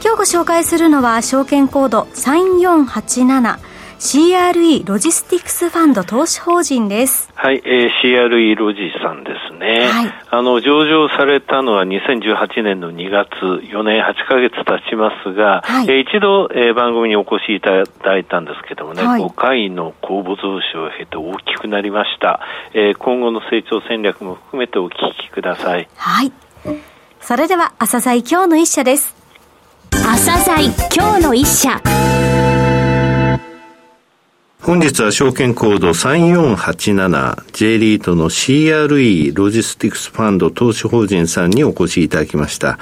今日ご紹介するのは証券コード 3487CRE ロジスティクスファンド投資法人です。はい、えー、CRE ロジさんですね。はい。あの、上場されたのは2018年の2月、4年8ヶ月経ちますが、はい、えー、一度、えー、番組にお越しいただいたんですけどもね、はい、5回の公募増資を経て大きくなりました。えー、今後の成長戦略も含めてお聞きください。はい。それでは、朝鮮今日の一社です。朝鮮今日の一社本日は証券コード 3487J リートの CRE ロジスティクスファンド投資法人さんにお越しいただきました。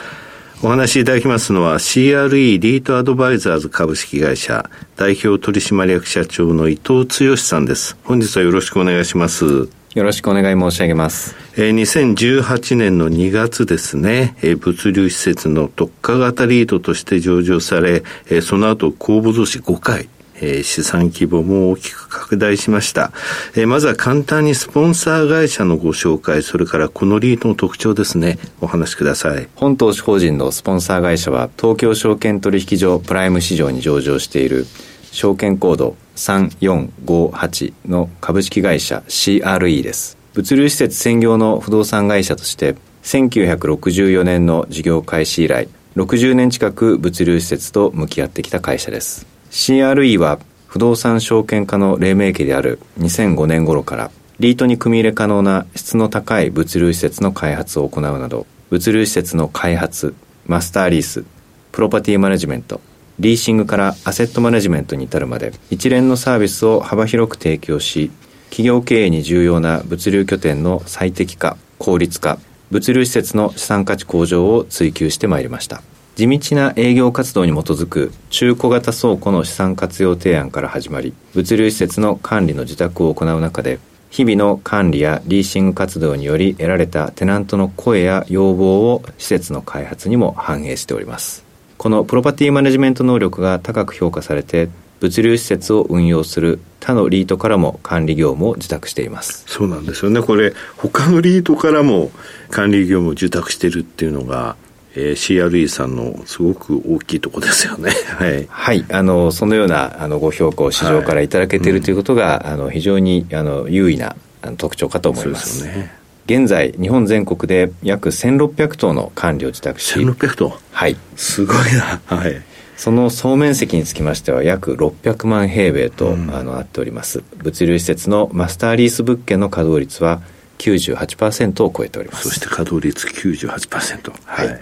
お話しいただきますのは CRE リートアドバイザーズ株式会社代表取締役社長の伊藤剛さんです。本日はよろしくお願いします。よろしくお願い申し上げます。えー、2018年の2月ですね、えー、物流施設の特化型リートとして上場され、えー、その後公募増資5回、えー、資産規模も大きく拡大しました、えー。まずは簡単にスポンサー会社のご紹介、それからこのリートの特徴ですね、お話しください。本投資法人のスポンサー会社は、東京証券取引所プライム市場に上場している証券コード3458の株式会社 CRE です。物流施設専業の不動産会社として1964年の事業開始以来60年近く物流施設と向き合ってきた会社です CRE は不動産証券化の黎明期である2005年頃からリートに組み入れ可能な質の高い物流施設の開発を行うなど物流施設の開発マスターリースプロパティマネジメントリーシングからアセットマネジメントに至るまで一連のサービスを幅広く提供し企業経営に重要な物流拠点の最適化、効率化、物流施設の資産価値向上を追求してまいりました。地道な営業活動に基づく中古型倉庫の資産活用提案から始まり、物流施設の管理の受託を行う中で、日々の管理やリーシング活動により得られたテナントの声や要望を施設の開発にも反映しております。このプロパティマネジメント能力が高く評価されて物流施設を運用する他のリートからも管理業務を受託していますそうなんですよねこれ他のリートからも管理業務を受託してるっていうのがえー、CRE さんのすごく大きいとこですよね。はい。はい。あの、そのような、あの、ご評価を市場からいただけている、はい、ということが、あの、非常に、あの、優位な特徴かと思いますね。現在、日本全国で約1600棟の管理を受託し。1600棟はい。すごいな。はい。その総面積につきましては約600万平米と、うん、あのなっております。物流施設のマスターリース物件の稼働率は98%を超えております。そして稼働率98%はい、はい、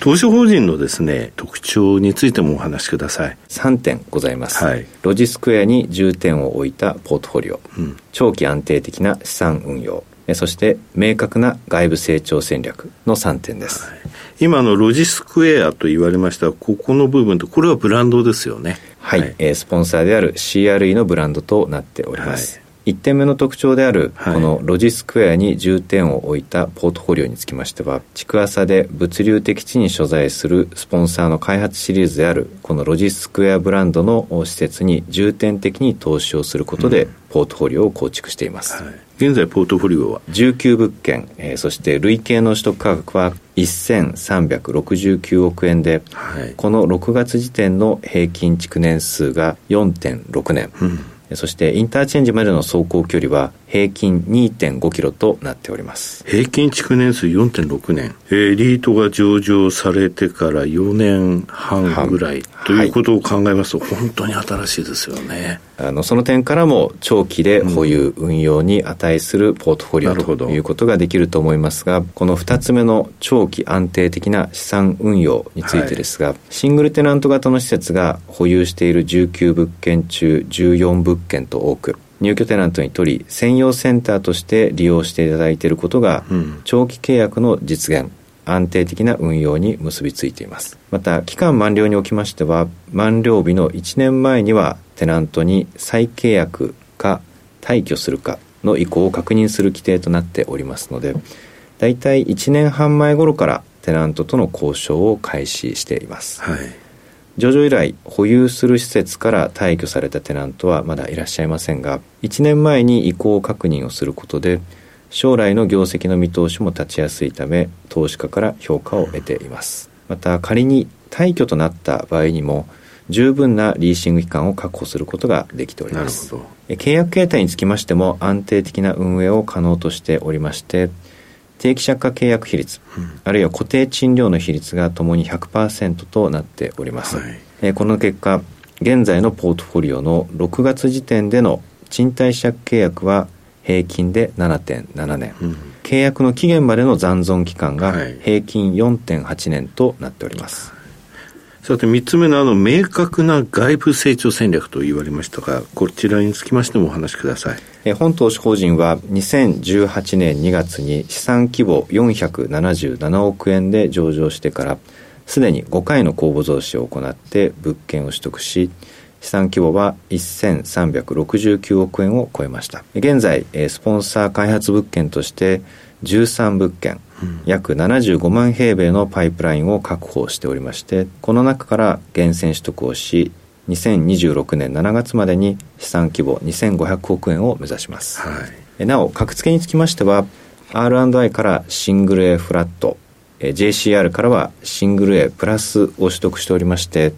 投資法人のですね特徴についてもお話しください。3点ございます、はい、ロジスクエアに重点を置いたポートフォリオ、うん、長期安定的な資産運用そして明確な外部成長戦略の3点です、はい、今のロジスクエアと言われましたここの部分とこれはブランドですよね。はい、はい、えー、スポンサーである CRE のブランドとなっております、はい1点目の特徴であるこのロジスクエアに重点を置いたポートフォリオにつきましては築浅で物流的地に所在するスポンサーの開発シリーズであるこのロジスクエアブランドの施設に重点的に投資をすることでポートフォリオを構築しています、はい、現在ポートフォリオは？19物件、えー、そして累計の取得価格は1369億円で、はい、この6月時点の平均築年数が4.6年、うんそしてインターチェンジまでの走行距離は平均2.5キロとなっております。平均築年数4.6年、えー、リートが上場されてから4年半ぐらいということを考えますと、本当に新しいですよね。あのその点からも長期で保有、運用に値するポートフォリオということができると思いますがこの2つ目の長期安定的な資産運用についてですが、はい、シングルテナント型の施設が保有している19物件中14物件と多く入居テナントに取り専用センターとして利用していただいていることが、長期契約の実現安定的な運用に結びついています。また期間満了におきましては満了日の1年前にはテナントに再契約か退去するかの意向を確認する規定となっておりますので大体1年半前頃からテナントとの交渉を開始しています、はい、上場以来保有する施設から退去されたテナントはまだいらっしゃいませんが1年前に意向確認をすることで将来の業績の見通しも立ちやすいため投資家から評価を得ています。また仮に退去となった場合にも十分なリーシング期間を確保することができております。契約形態につきましても安定的な運営を可能としておりまして定期借家契約比率、うん、あるいは固定賃料の比率がともに100%となっております、はい、えこの結果現在のポートフォリオの6月時点での賃貸借契約は平均で7.7年、うん、契約の期限までの残存期間が平均4.8年となっております、はいさて、三つ目のあの、明確な外部成長戦略と言われましたが、こちらにつきましてもお話しください。え本投資法人は2018年2月に資産規模477億円で上場してから、すでに5回の公募増資を行って物件を取得し、資産規模は1369億円を超えました。現在、スポンサー開発物件として13物件、約75万平米のパイプラインを確保しておりましてこの中から厳選取得をし2026年7月までに資産規模2500億円を目指します、はい、なお格付けにつきましては R&I からシングル A フラット JCR からはシングル A プラスを取得しておりまして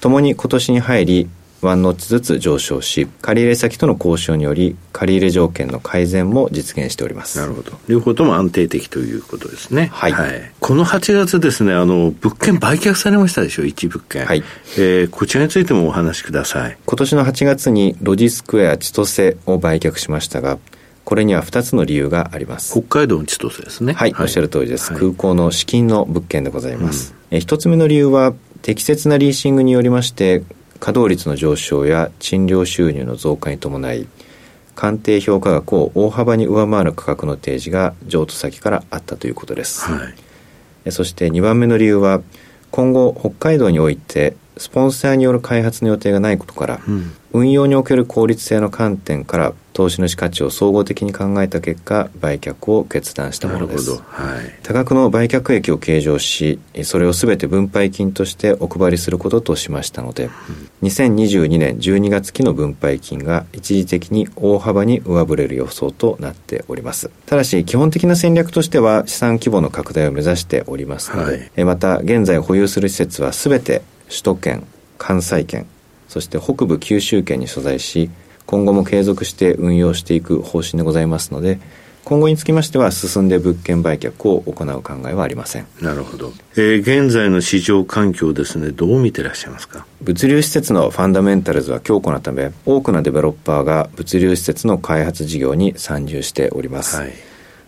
ともに今年に入りワンノッチずつ上昇し、借入先との交渉により、借入条件の改善も実現しております。なるほど。両方とも安定的ということですね。はい。はい、この8月ですね、あの、物件売却されましたでしょ、一物件。はい。えー、こちらについてもお話しください。今年の8月にロジスクエア千歳を売却しましたが、これには2つの理由があります。北海道の千歳ですね。はい、はい、おっしゃる通りです。はい、空港の資金の物件でございます。うん、え1つ目の理由は、適切なリーシングによりまして、稼働率の上昇や賃料収入の増加に伴い鑑定評価額を大幅に上回る価格の提示が譲渡先からあったということです、はい、そして2番目の理由は今後北海道においてスポンサーによる開発の予定がないことから、うん、運用における効率性の観点から投資主価値を総合的に考えた結果売却を決断したものです、はい、多額の売却益を計上しそれを全て分配金としてお配りすることとしましたので、うん、2022年12月期の分配金が一時的に大幅に上振れる予想となっております。ただし基本的な戦略としては資産規模の拡大を目指しておりますので、はい、また現在保有する施設は全て首都圏関西圏そして北部九州圏に所在し今後も継続して運用していく方針でございますので今後につきましては進んで物件売却を行う考えはありません。なるほど、えー、現在の市場環境ですねどう見てらっしゃいますか？物流施設のファンダメンタルズは強固なため多くのデベロッパーが物流施設の開発事業に参入しております、はい、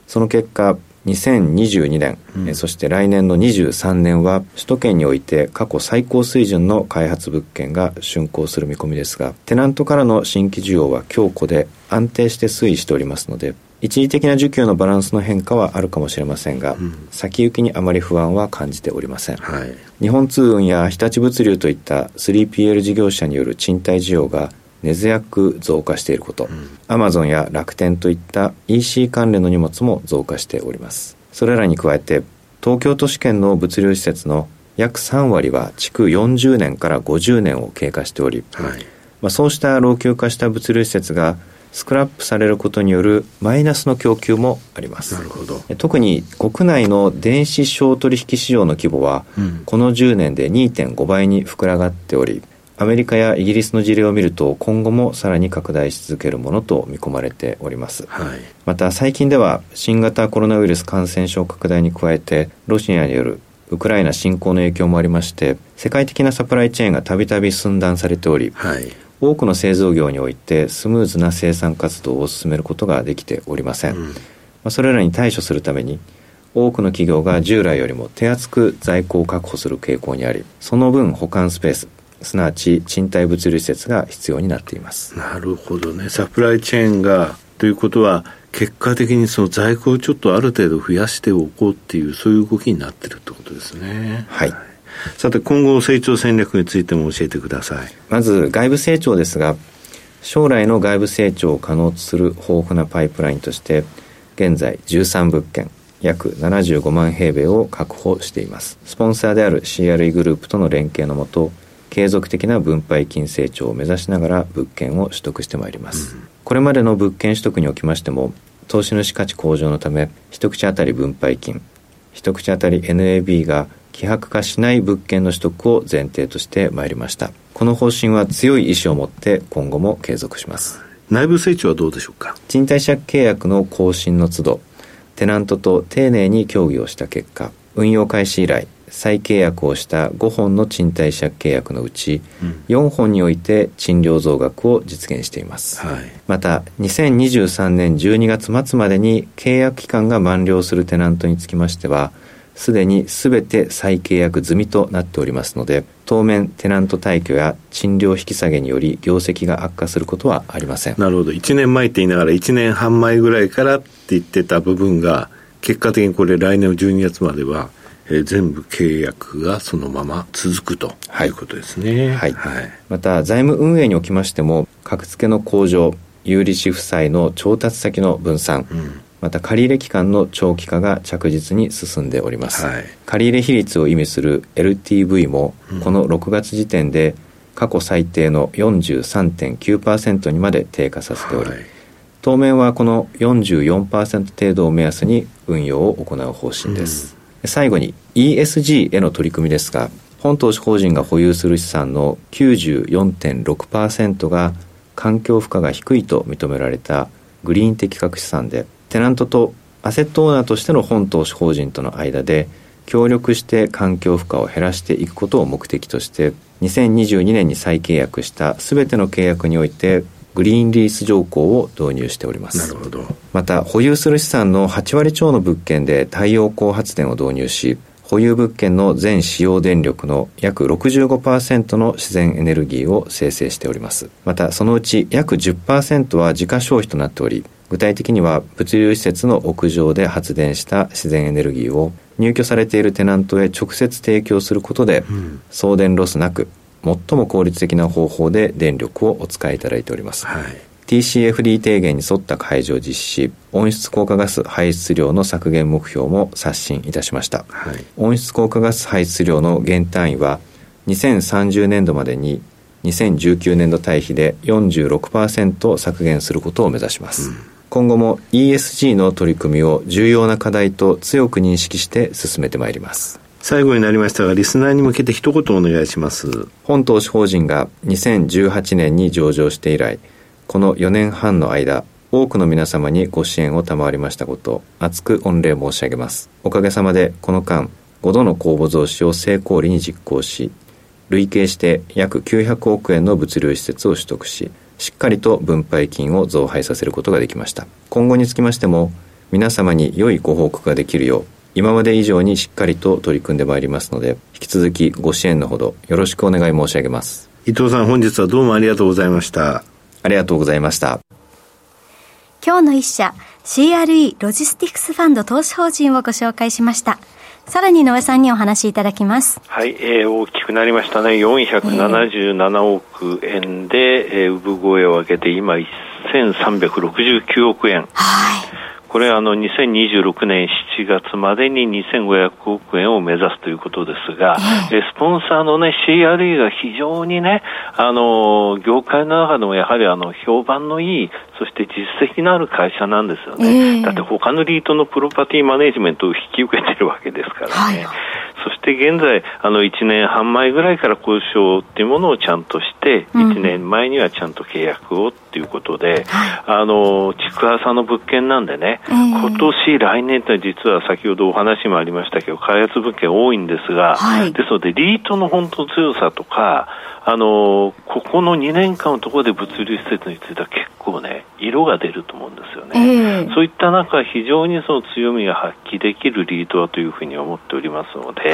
その結果2022年、うん、そして来年の23年は首都圏において過去最高水準の開発物件が竣工する見込みですがテナントからの新規需要は強固で安定して推移しておりますので一時的な需給のバランスの変化はあるかもしれませんが、うん、先行きにあまり不安は感じておりません、はい、日本通運や日立物流といった 3PL 事業者による賃貸需要が根強く増加していること、アマゾンや楽天といった EC 関連の荷物も増加しております。それらに加えて東京都市圏の物流施設の約3割は築40年から50年を経過しており、はい、まあ、そうした老朽化した物流施設がスクラップされることによるマイナスの供給もあります。なるほど。特に国内の電子商取引市場の規模は、うん、この10年で2.5倍に膨らがっておりアメリカやイギリスの事例を見ると今後もさらに拡大し続けるものと見込まれております、はい、また最近では新型コロナウイルス感染症拡大に加えてロシアによるウクライナ侵攻の影響もありまして世界的なサプライチェーンがたびたび寸断されており、はい、多くの製造業においてスムーズな生産活動を進めることができておりません、うん、まあ、それらに対処するために多くの企業が従来よりも手厚く在庫を確保する傾向にありその分保管スペースすなわち賃貸物流施設が必要になっていますなるほどねサプライチェーンがということは結果的にその在庫をちょっとある程度増やしておこうっていう、そういう動きになってるってことですね。はい。さて、今後成長戦略についても教えてください。まず、外部成長ですが、将来の外部成長を可能とする豊富なパイプラインとして、現在13物件、約75万平米を確保しています。スポンサーである CRE グループとの連携のもと、継続的な分配金成長を目指しながら物件を取得してまいります。うん、これまでの物件取得におきましても、投資主価値向上のため、一口当たり分配金、一口当たり NAB が希薄化しない物件の取得を前提としてまいりました。この方針は強い意志を持って今後も継続します。内部成長はどうでしょうか？賃貸借契約の更新の都度、テナントと丁寧に協議をした結果、運用開始以来、再契約をした5本の賃貸借契約のうち、4本において賃料増額を実現しています、はい、また2023年12月末までに契約期間が満了するテナントにつきましてはすでに全て再契約済みとなっておりますので当面テナント退去や賃料引き下げにより業績が悪化することはありません。なるほど。1年前って言いながら1年半前ぐらいからって言ってた部分が結果的にこれ来年の12月まではえー、全部契約がそのまま続くということですね。はい。はい、また、財務運営におきましても、格付けの向上、有利子負債の調達先の分散、うん、また借入期間の長期化が着実に進んでおります。はい、借入比率を意味する LTV も、この6月時点で過去最低の43.9%にまで低下させており、はい、当面はこの44%程度を目安に運用を行う方針です。うん最後に ESG への取り組みですが、本投資法人が保有する資産の94.6%が環境負荷が低いと認められたグリーン的確資産で、テナントとアセットオーナーとしての本投資法人との間で協力して環境負荷を減らしていくことを目的として2022年に再契約した全ての契約においてグリーンリース条項を導入しております。なるほど。また保有する資産の8割超の物件で太陽光発電を導入し保有物件の全使用電力の約65%の自然エネルギーを生成しております。またそのうち約10%は自家消費となっており具体的には物流施設の屋上で発電した自然エネルギーを入居されているテナントへ直接提供することで、送電ロスなく最も効率的な方法で電力をお使いいただいております、はい、TCFD 提言に沿った開示を実施し温室効果ガス排出量の削減目標も刷新いたしました、はい、温室効果ガス排出量の減単位は2030年度までに2019年度対比で46%削減することを目指します、うん、今後も ESG の取り組みを重要な課題と強く認識して進めてまいります最後になりましたが、リスナーに向けて一言お願いします。本投資法人が2018年に上場して以来、この4年半の間、多くの皆様にご支援を賜りましたこと、厚く御礼申し上げます。おかげさまで、この間、5度の公募増資を成功裏に実行し、累計して約900億円の物流施設を取得し、しっかりと分配金を増配させることができました。今後につきましても、皆様に良いご報告ができるよう、今まで以上にしっかりと取り組んでまいりますので、引き続きご支援のほどよろしくお願い申し上げます。伊藤さん本日はどうもありがとうございました。ありがとうございました。今日の一社、CRE ロジスティクスファンド投資法人をご紹介しました。さらに井上さんにお話しいただきます。はい、えー、大きくなりましたね。477億円で、えー、産声を上げて今1369億円。はい。これはあの2026年7月までに2500億円を目指すということですが、えスポンサーのね CRE が非常にね、あの業界の中でもやはりあの評判のいい、そして実績のある会社なんですよね。だって他のリートのプロパティマネジメントを引き受けてるわけですからね。はいそして現在、あの1年半前ぐらいから交渉っていうものをちゃんとして、1年前にはちゃんと契約をっていうことで、あの、築浅の物件なんでね、今年、来年って実は先ほどお話もありましたけど、開発物件多いんですが、ですので、リートの本当強さとか、あのここの2年間のところで物流施設については結構ね、色が出ると思うんですよね。えー、そういった中、非常にその強みが発揮できるリードだというふうに思っておりますので、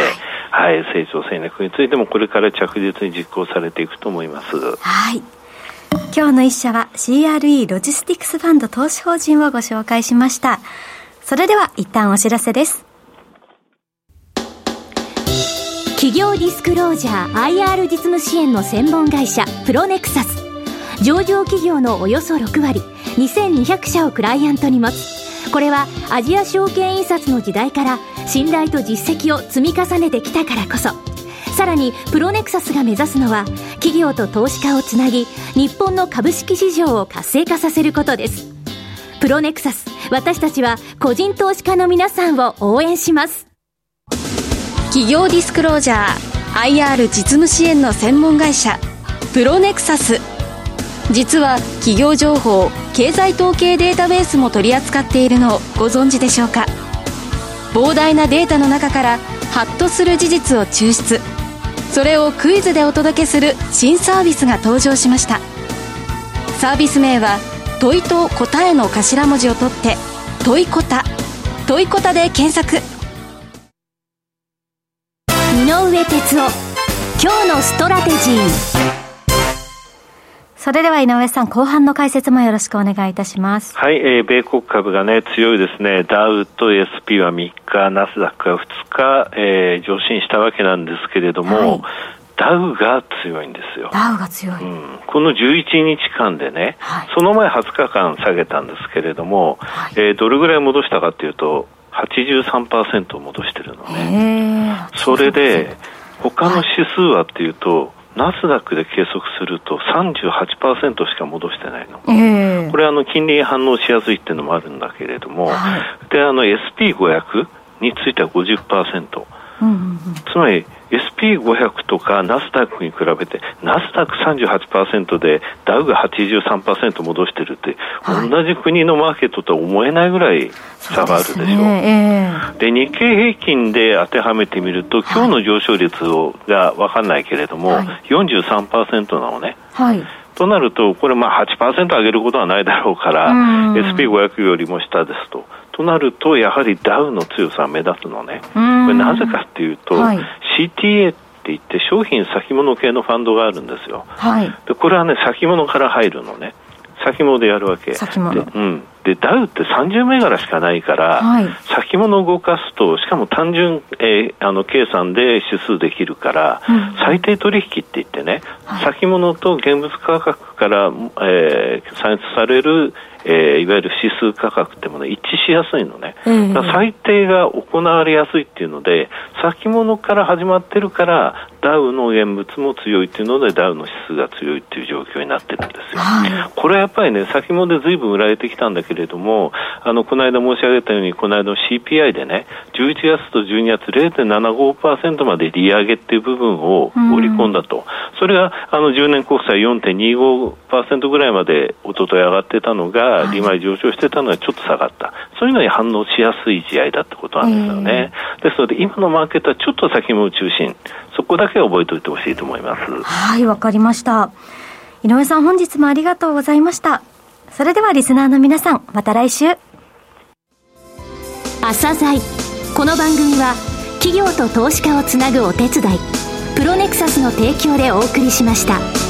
はい、成長戦略についてもこれから着実に実行されていくと思います。はい。今日の一社は CRE ロジスティクスファンド投資法人をご紹介しました。それでは一旦お知らせです。企業ディスクロージャー IR 実務支援の専門会社プロネクサス上場企業のおよそ6割2200社をクライアントに持つこれはアジア証券印刷の時代から信頼と実績を積み重ねてきたからこそさらにプロネクサスが目指すのは企業と投資家をつなぎ日本の株式市場を活性化させることです。プロネクサス私たちは個人投資家の皆さんを応援します。企業ディスクロージャー IR 実務支援の専門会社プロネクサス。実は企業情報経済統計データベースも取り扱っているのをご存知でしょうか？膨大なデータの中からハッとする事実を抽出。それをクイズでお届けする新サービスが登場しました。サービス名は問いと答えの頭文字を取って問いこた。問いこたで検索。井上哲夫今日のストラテジー。それでは井上さん、後半の解説もよろしくお願いいたします。はい、えー、米国株がね、強いですね。ダウと SP は3日、ナスダックは2日、えー、上昇したわけなんですけれども、はいダウが強いんですよ。ダウが強い。うん、この11日間でね、はい、その前20日間下げたんですけれども、はい、えー、どれぐらい戻したかというと、83%戻してるのね。それで、他の指数はっていうと、ナスダックで計測すると38%しか戻してないの。えー、これあの金利反応しやすいっていうのもあるんだけれども、はい、であの SP500 については50%。うんうんうん、つまり SP500 とかナスダックに比べてナスダック38%でダウが83%戻してるって、はい、同じ国のマーケットとは思えないぐらい差があるでしょ。う。で、ね。えー、日経平均で当てはめてみると今日の上昇率をが分かんないけれども、はい、43%なのね。はい。となると、これ、まあ8%上げることはないだろうから、SP500 よりも下ですと。となると、やはりダウの強さが目立つのね。これなぜかっていうと、はい、CTA って言って商品先物系のファンドがあるんですよ。はい、でこれはね、先物から入るのね。先物でやるわけ。先物。うん。で、ダウって30銘柄しかないから、はい、先物を動かすと、しかも単純、えー、あの計算で指数できるから、うん、最低取引って言ってね、はい、先物と現物価格から、えー、算出されるえー、いわゆる指数価格ってもの一致しやすいのね、えー、最低が行われやすいっていうので先物から始まってるからダウの現物も強いっていうのでダウの指数が強いっていう状況になってるんですよ、はい、これはやっぱりね先物でずいぶん売られてきたんだけれどもあのこの間申し上げたようにこの間の CPI でね11月と12月0.75%まで利上げっていう部分を織り込んだと、うん、それがあの10年国債4.25%ぐらいまで一昨日上がってたのが利回り上昇してたのがちょっと下がった、そういうのに反応しやすい試合だってことなんですよね、えー、ですので今のマーケットはちょっと先物中心。そこだけ覚えておいてほしいと思います。はいわかりました。井上さん本日もありがとうございました。それではリスナーの皆さんまた来週。朝鮮。この番組は企業と投資家をつなぐお手伝い。プロネクサスの提供でお送りしました。